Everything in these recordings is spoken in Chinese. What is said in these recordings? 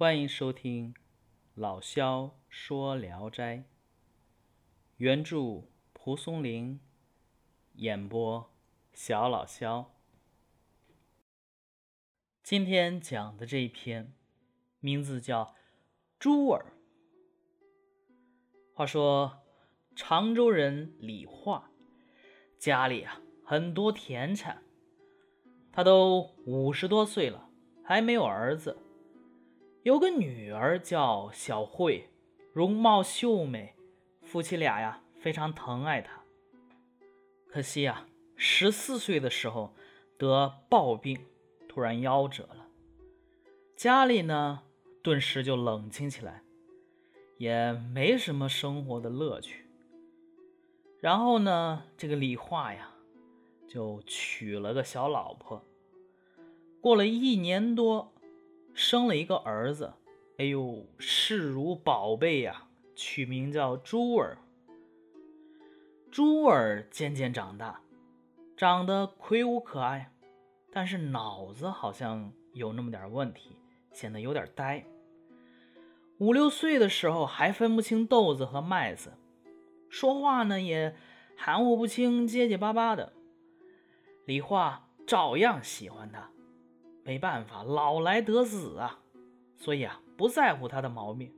欢迎收听老萧说《聊斋》，原著蒲松龄，演播小老萧。今天讲的这一篇，名字叫《珠儿》。话说常州人李化，家里啊很多田产，他都五十多岁了，还没有儿子。有个女儿叫小慧，容貌秀美，夫妻俩呀非常疼爱她。可惜呀，十四岁的时候得暴病，突然夭折了。家里呢顿时就冷清起来，也没什么生活的乐趣。然后呢，这个李化呀就娶了个小老婆，过了一年多。生了一个儿子，哎呦，视如宝贝呀，取名叫珠儿。珠儿渐渐长大，长得魁梧可爱，但是脑子好像有那么点问题，显得有点呆。五六岁的时候还分不清豆子和麦子，说话呢也含糊不清，结结巴巴的。李化照样喜欢他。没办法，老来得子啊，所以啊，不在乎他的毛病。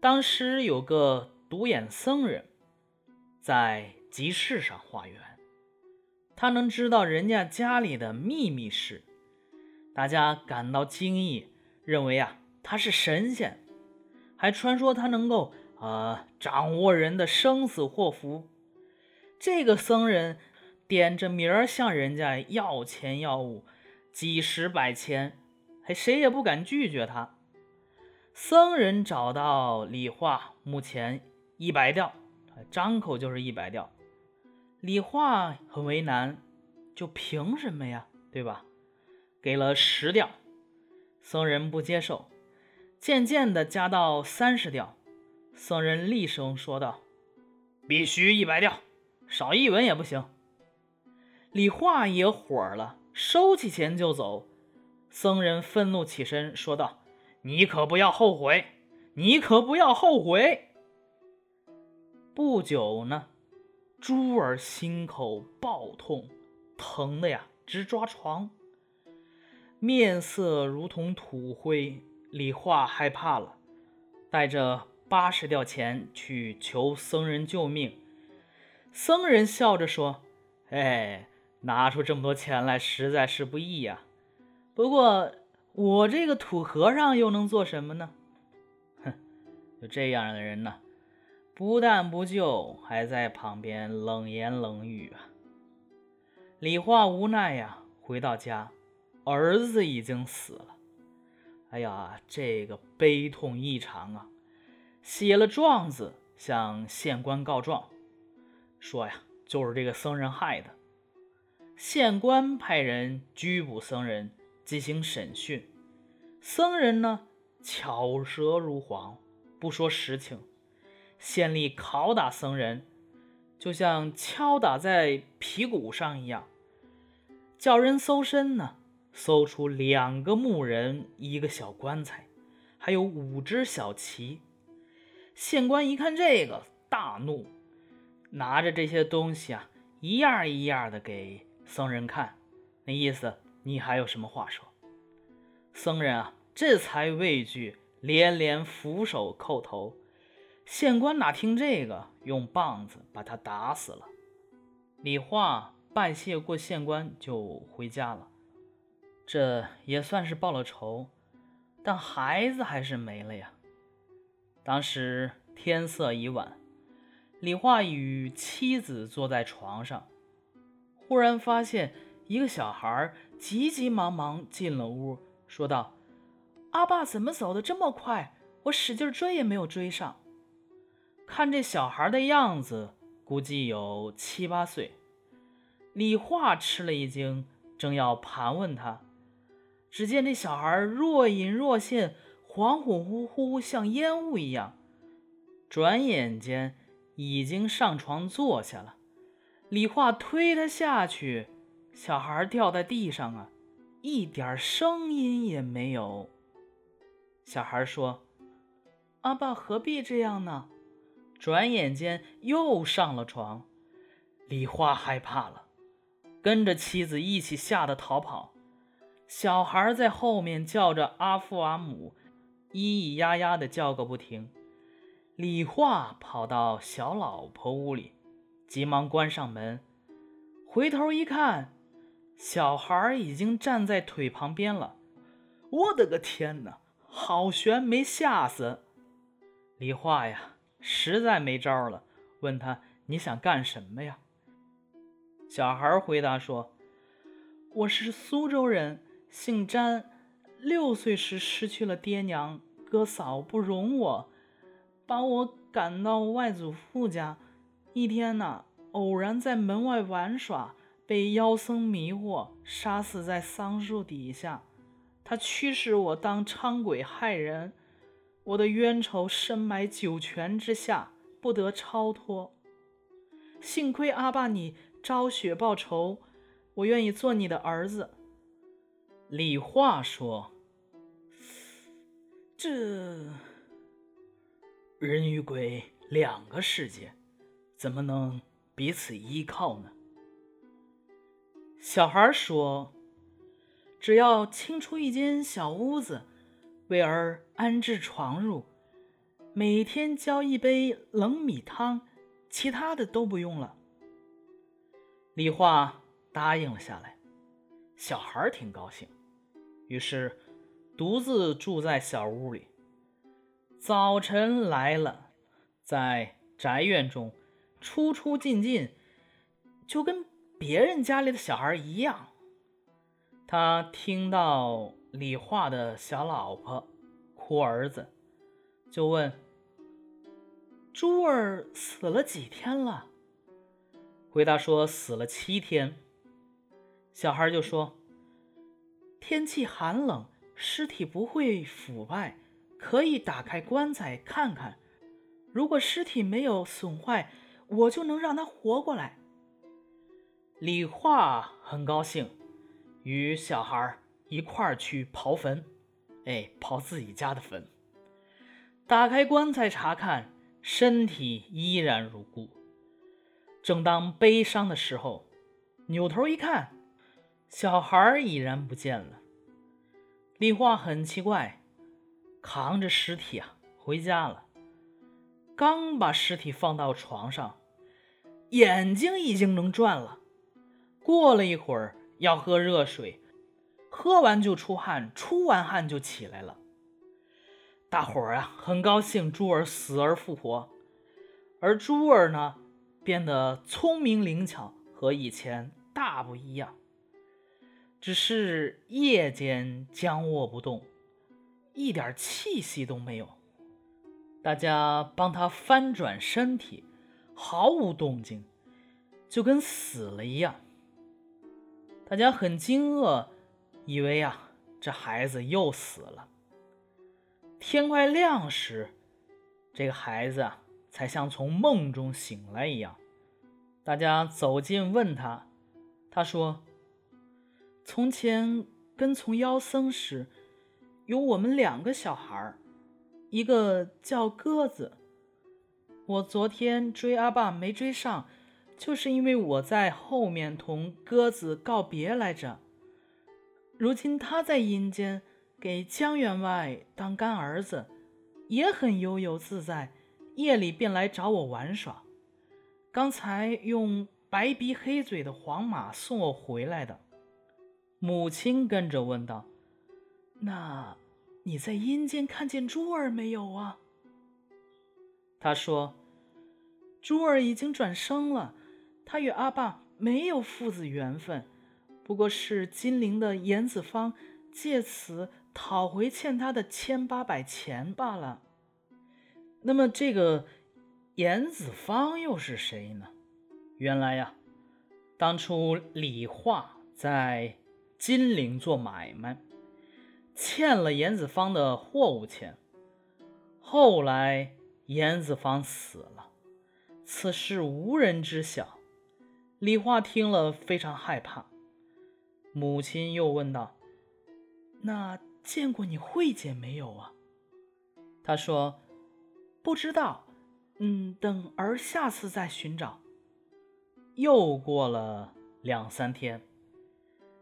当时有个独眼僧人，在集市上化缘，他能知道人家家里的秘密事，大家感到惊异，认为啊他是神仙，还传说他能够呃掌握人的生死祸福。这个僧人点着名儿向人家要钱要物。几十百千，还谁也不敢拒绝他。僧人找到李化，目前一百吊，张口就是一百吊。李化很为难，就凭什么呀？对吧？给了十吊，僧人不接受。渐渐的加到三十吊，僧人厉声说道：“必须一百吊，少一文也不行。”李化也火了。收起钱就走，僧人愤怒起身说道：“你可不要后悔，你可不要后悔。”不久呢，珠儿心口爆痛，疼的呀直抓床，面色如同土灰。李化害怕了，带着八十吊钱去求僧人救命。僧人笑着说：“哎。”拿出这么多钱来，实在是不易呀。不过我这个土和尚又能做什么呢？哼，就这样的人呢，不但不救，还在旁边冷言冷语啊。李化无奈呀，回到家，儿子已经死了。哎呀，这个悲痛异常啊！写了状子向县官告状，说呀，就是这个僧人害的。县官派人拘捕僧人，进行审讯。僧人呢，巧舌如簧，不说实情。县吏拷打僧人，就像敲打在皮鼓上一样。叫人搜身呢，搜出两个木人，一个小棺材，还有五只小旗。县官一看这个，大怒，拿着这些东西啊，一样一样的给。僧人看，那意思，你还有什么话说？僧人啊，这才畏惧，连连俯首叩头。县官哪听这个，用棒子把他打死了。李化拜谢过县官，就回家了。这也算是报了仇，但孩子还是没了呀。当时天色已晚，李化与妻子坐在床上。忽然发现一个小孩急急忙忙进了屋，说道：“阿爸怎么走的这么快？我使劲追也没有追上。”看这小孩的样子，估计有七八岁。李化吃了一惊，正要盘问他，只见这小孩若隐若现，恍恍惚惚，像烟雾一样。转眼间已经上床坐下了。李化推他下去，小孩掉在地上啊，一点声音也没有。小孩说：“阿爸何必这样呢？”转眼间又上了床。李化害怕了，跟着妻子一起吓得逃跑。小孩在后面叫着阿父阿母，咿咿呀呀的叫个不停。李化跑到小老婆屋里，急忙关上门，回头一看，小孩已经站在腿旁边了。我的个天哪，好悬，没吓死！李化呀，实在没招了，问他你想干什么呀？小孩回答说：“我是苏州人，姓詹，六岁时失去了爹娘，哥嫂不容我。”把我赶到外祖父家，一天呢，偶然在门外玩耍，被妖僧迷惑，杀死在桑树底下。他驱使我当伥鬼害人，我的冤仇深埋九泉之下，不得超脱。幸亏阿爸你昭雪报仇，我愿意做你的儿子。李化说：“这……”人与鬼两个世界，怎么能彼此依靠呢？小孩说：“只要清出一间小屋子，为儿安置床褥，每天浇一杯冷米汤，其他的都不用了。”李化答应了下来。小孩挺高兴，于是独自住在小屋里。早晨来了，在宅院中出出进进，就跟别人家里的小孩一样。他听到李化的小老婆哭儿子，就问：“珠儿死了几天了？”回答说：“死了七天。”小孩就说：“天气寒冷，尸体不会腐败。”可以打开棺材看看，如果尸体没有损坏，我就能让他活过来。李化很高兴，与小孩一块儿去刨坟，哎，刨自己家的坟。打开棺材查看，身体依然如故。正当悲伤的时候，扭头一看，小孩已然不见了。李化很奇怪。扛着尸体啊，回家了。刚把尸体放到床上，眼睛已经能转了。过了一会儿，要喝热水，喝完就出汗，出完汗就起来了。大伙儿啊，很高兴珠儿死而复活，而珠儿呢，变得聪明灵巧，和以前大不一样。只是夜间僵卧不动。一点气息都没有，大家帮他翻转身体，毫无动静，就跟死了一样。大家很惊愕，以为啊，这孩子又死了。天快亮时，这个孩子啊，才像从梦中醒来一样。大家走近问他，他说：“从前跟从妖僧时。”有我们两个小孩，一个叫鸽子。我昨天追阿爸没追上，就是因为我在后面同鸽子告别来着。如今他在阴间给江员外当干儿子，也很悠游自在，夜里便来找我玩耍。刚才用白鼻黑嘴的黄马送我回来的。母亲跟着问道。那你在阴间看见珠儿没有啊？他说：“珠儿已经转生了，他与阿爸没有父子缘分，不过是金陵的严子方借此讨回欠他的千八百钱罢了。那么这个严子方又是谁呢？原来呀，当初李化在金陵做买卖。”欠了严子方的货物钱，后来严子方死了，此事无人知晓。李化听了非常害怕，母亲又问道：“那见过你慧姐没有啊？”他说：“不知道，嗯，等儿下次再寻找。”又过了两三天，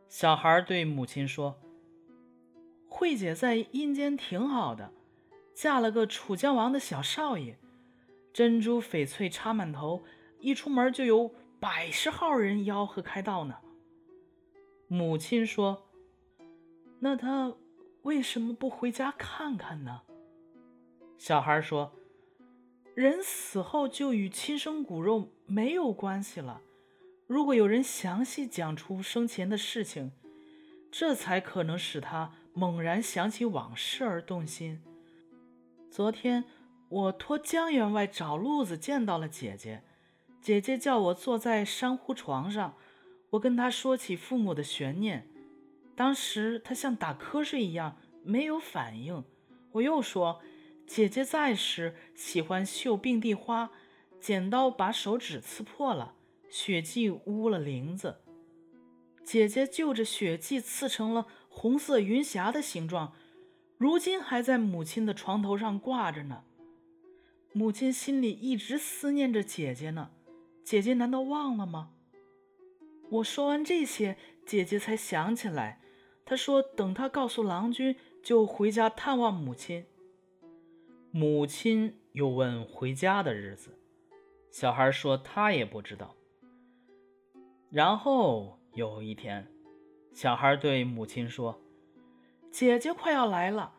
小孩对母亲说：“慧姐在阴间挺好的，嫁了个楚江王的小少爷，珍珠翡翠插满头，一出门就有百十号人吆喝开道呢。”母亲说：“那他为什么不回家看看呢？”小孩说：“人死后就与亲生骨肉没有关系了。如果有人详细讲出生前的事情，这才可能使他猛然想起往事而动心。昨天我托江员外找路子见到了姐姐，姐姐叫我坐在珊瑚床上，我跟她说起父母的悬念。当时她像打瞌睡一样没有反应。我又说。”姐姐在时喜欢绣并蒂花，剪刀把手指刺破了，血迹污了绫子。姐姐就着血迹刺成了红色云霞的形状，如今还在母亲的床头上挂着呢。母亲心里一直思念着姐姐呢，姐姐难道忘了吗？我说完这些，姐姐才想起来，她说等她告诉郎君，就回家探望母亲。母亲又问回家的日子，小孩说他也不知道。然后有一天，小孩对母亲说：“姐姐快要来了，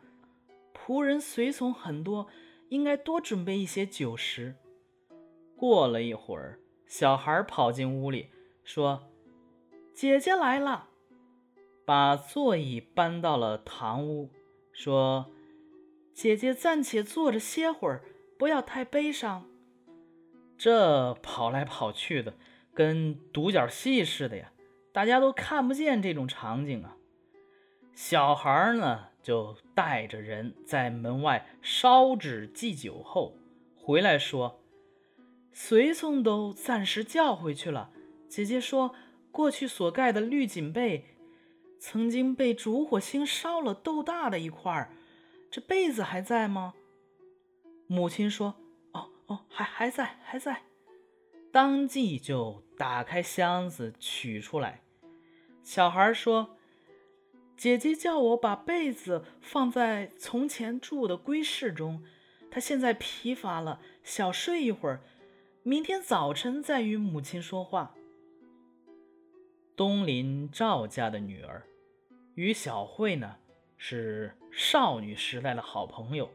仆人随从很多，应该多准备一些酒食。”过了一会儿，小孩跑进屋里说：“姐姐来了。”把座椅搬到了堂屋，说。姐姐暂且坐着歇会儿，不要太悲伤。这跑来跑去的，跟独角戏似的呀，大家都看不见这种场景啊。小孩呢，就带着人在门外烧纸祭酒后，回来说，随从都暂时叫回去了。姐姐说，过去所盖的绿锦被，曾经被烛火星烧了豆大的一块儿。这被子还在吗？母亲说：“哦哦，还还在，还在。”当即就打开箱子取出来。小孩说：“姐姐叫我把被子放在从前住的闺室中，她现在疲乏了，小睡一会儿，明天早晨再与母亲说话。”东邻赵家的女儿与小慧呢？是少女时代的好朋友，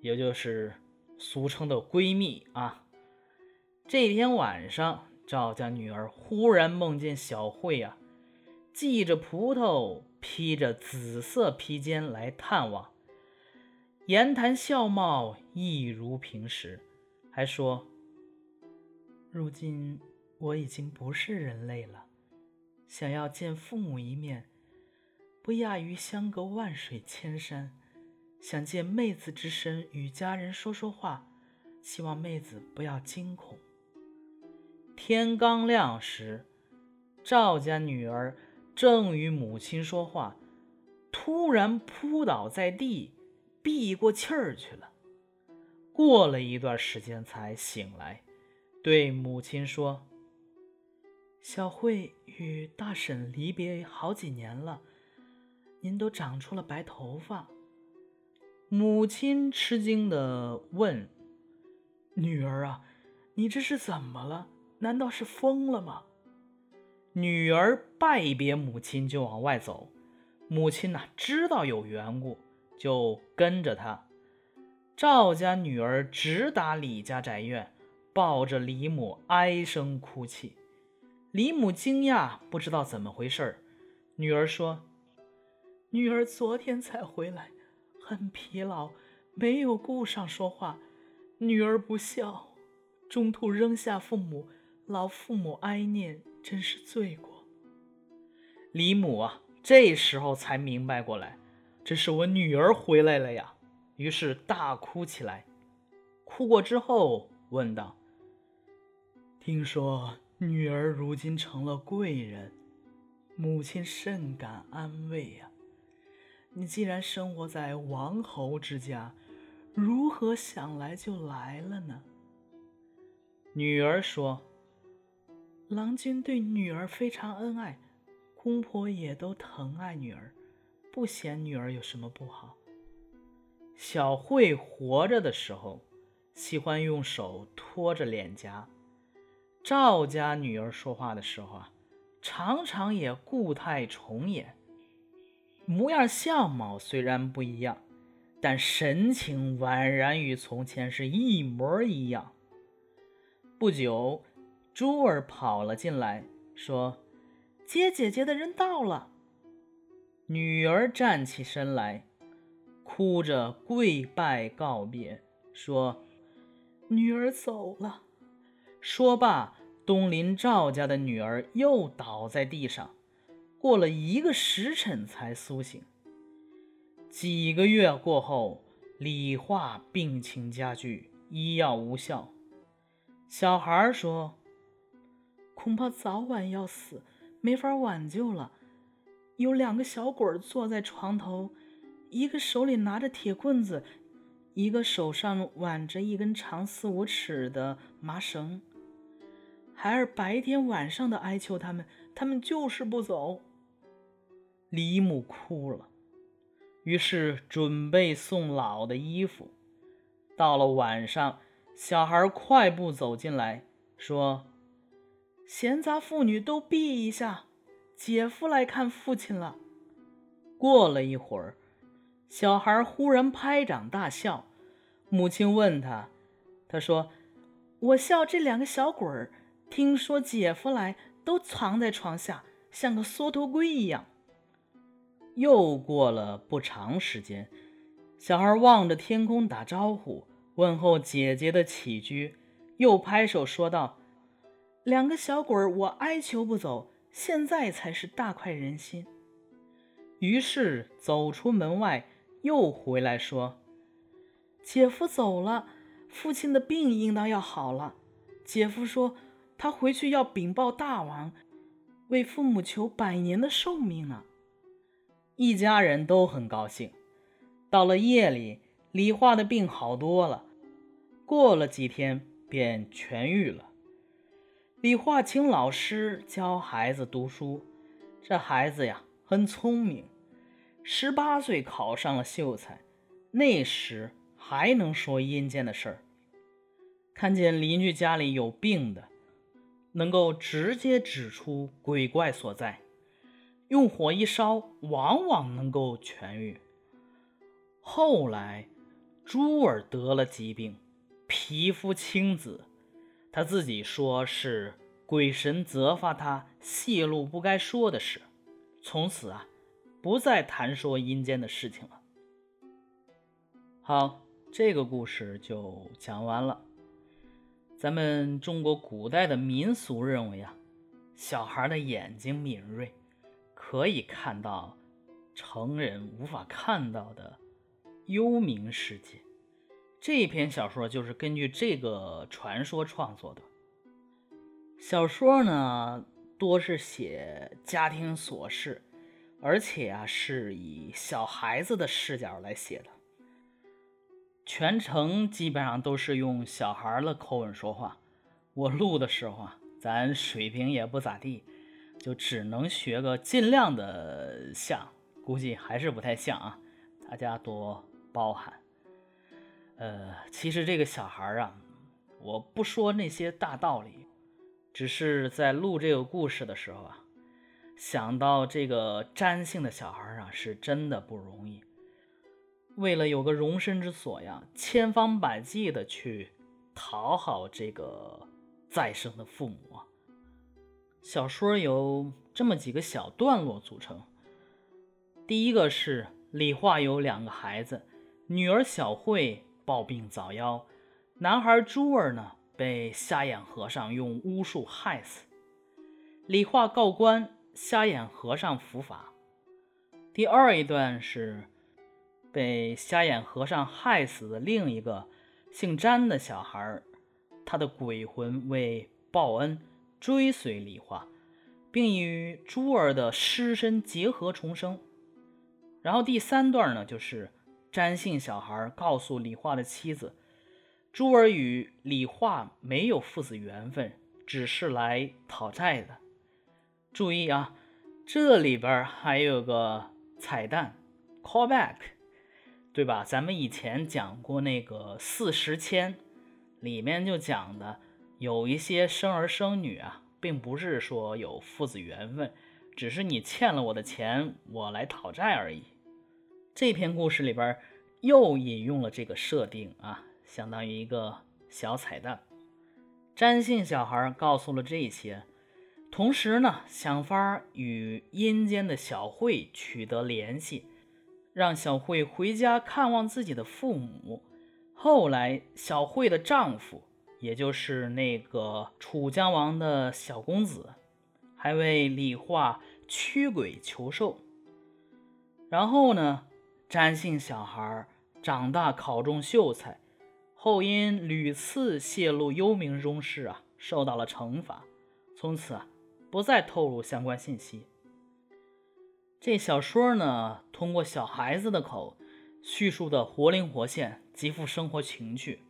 也就是俗称的闺蜜啊。这天晚上，赵家女儿忽然梦见小慧啊，系着葡萄，披着紫色披肩来探望，言谈笑貌一如平时，还说：“如今我已经不是人类了，想要见父母一面。”不亚于相隔万水千山，想借妹子之身与家人说说话，希望妹子不要惊恐。天刚亮时，赵家女儿正与母亲说话，突然扑倒在地，闭过气儿去了。过了一段时间才醒来，对母亲说：“小慧与大婶离别好几年了。”您都长出了白头发，母亲吃惊地问：“女儿啊，你这是怎么了？难道是疯了吗？”女儿拜别母亲就往外走，母亲呐知道有缘故，就跟着她。赵家女儿直达李家宅院，抱着李母哀声哭泣。李母惊讶，不知道怎么回事女儿说。女儿昨天才回来，很疲劳，没有顾上说话。女儿不孝，中途扔下父母，老父母哀念，真是罪过。李母啊，这时候才明白过来，这是我女儿回来了呀，于是大哭起来。哭过之后，问道：“听说女儿如今成了贵人，母亲甚感安慰呀。”你既然生活在王侯之家，如何想来就来了呢？”女儿说：“郎君对女儿非常恩爱，公婆也都疼爱女儿，不嫌女儿有什么不好。”小慧活着的时候，喜欢用手托着脸颊。赵家女儿说话的时候啊，常常也故态重演，模样相貌虽然不一样，但神情宛然与从前是一模一样。不久，珠儿跑了进来，说：“接姐姐的人到了。”女儿站起身来，哭着跪拜告别，说：“女儿走了。”说罢，东邻赵家的女儿又倒在地上，过了一个时辰才苏醒。几个月过后，李化病情加剧，医药无效。小孩说：“恐怕早晚要死，没法挽救了。”有两个小鬼坐在床头，一个手里拿着铁棍子，一个手上挽着一根长四五尺的麻绳。孩儿白天晚上的哀求他们，他们就是不走。李母哭了，于是准备送老的衣服。到了晚上，小孩快步走进来，说：“闲杂妇女都避一下，姐夫来看父亲了。”过了一会儿，小孩忽然拍掌大笑。母亲问他，他说：“我笑这两个小鬼儿。”听说姐夫来，都藏在床下，像个缩头龟一样。又过了不长时间，小孩望着天空打招呼，问候姐姐的起居，又拍手说道：“两个小鬼儿，我哀求不走，现在才是大快人心。”于是走出门外，又回来说：“姐夫走了，父亲的病应当要好了。”姐夫说。他回去要禀报大王，为父母求百年的寿命呢。一家人都很高兴。到了夜里，李化的病好多了，过了几天便痊愈了。李化清老师教孩子读书，这孩子呀很聪明，十八岁考上了秀才，那时还能说阴间的事儿。看见邻居家里有病的。能够直接指出鬼怪所在，用火一烧，往往能够痊愈。后来，珠儿得了疾病，皮肤青紫，他自己说是鬼神责罚他泄露不该说的事，从此啊，不再谈说阴间的事情了。好，这个故事就讲完了。咱们中国古代的民俗认为啊，小孩的眼睛敏锐，可以看到成人无法看到的幽冥世界。这篇小说就是根据这个传说创作的。小说呢，多是写家庭琐事，而且啊，是以小孩子的视角来写的。全程基本上都是用小孩的口吻说话。我录的时候啊，咱水平也不咋地，就只能学个尽量的像，估计还是不太像啊，大家多包涵。呃，其实这个小孩啊，我不说那些大道理，只是在录这个故事的时候啊，想到这个詹姓的小孩啊，是真的不容易。为了有个容身之所呀，千方百计的去讨好这个再生的父母。小说由这么几个小段落组成。第一个是李化有两个孩子，女儿小慧暴病早夭，男孩朱儿呢被瞎眼和尚用巫术害死。李化告官，瞎眼和尚伏法。第二一段是。被瞎眼和尚害死的另一个姓詹的小孩，他的鬼魂为报恩追随李化，并与朱儿的尸身结合重生。然后第三段呢，就是詹姓小孩告诉李化的妻子，珠儿与李化没有父子缘分，只是来讨债的。注意啊，这里边还有个彩蛋，callback，对吧？咱们以前讲过那个四十千，里面就讲的有一些生儿生女啊，并不是说有父子缘分，只是你欠了我的钱，我来讨债而已。这篇故事里边又引用了这个设定啊，相当于一个小彩蛋。詹姓小孩告诉了这些，同时呢，想法与阴间的小慧取得联系，让小慧回家看望自己的父母。后来，小慧的丈夫，也就是那个楚江王的小公子，还为李化驱鬼求寿。然后呢？詹姓小孩长大考中秀才，后因屡次泄露幽冥中事啊，受到了惩罚。从此啊，不再透露相关信息。这小说呢，通过小孩子的口叙述的活灵活现，极富生活情趣，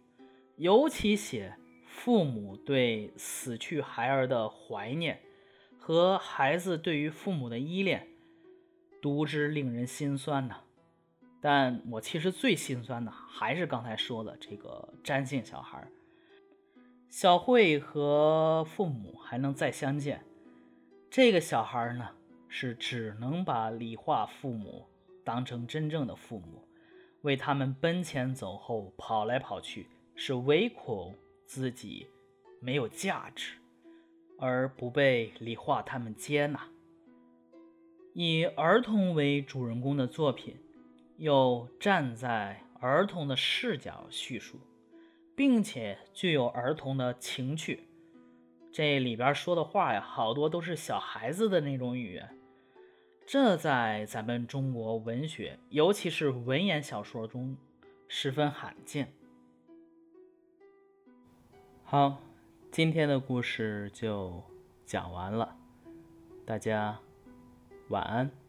尤其写父母对死去孩儿的怀念和孩子对于父母的依恋，读之令人心酸呐。但我其实最心酸的还是刚才说的这个詹姓小孩小慧和父母还能再相见，这个小孩呢是只能把李化父母当成真正的父母，为他们奔前走后跑来跑去，是唯恐自己没有价值而不被李化他们接纳。以儿童为主人公的作品。又站在儿童的视角叙述，并且具有儿童的情趣。这里边说的话呀，好多都是小孩子的那种语言，这在咱们中国文学，尤其是文言小说中十分罕见。好，今天的故事就讲完了，大家晚安。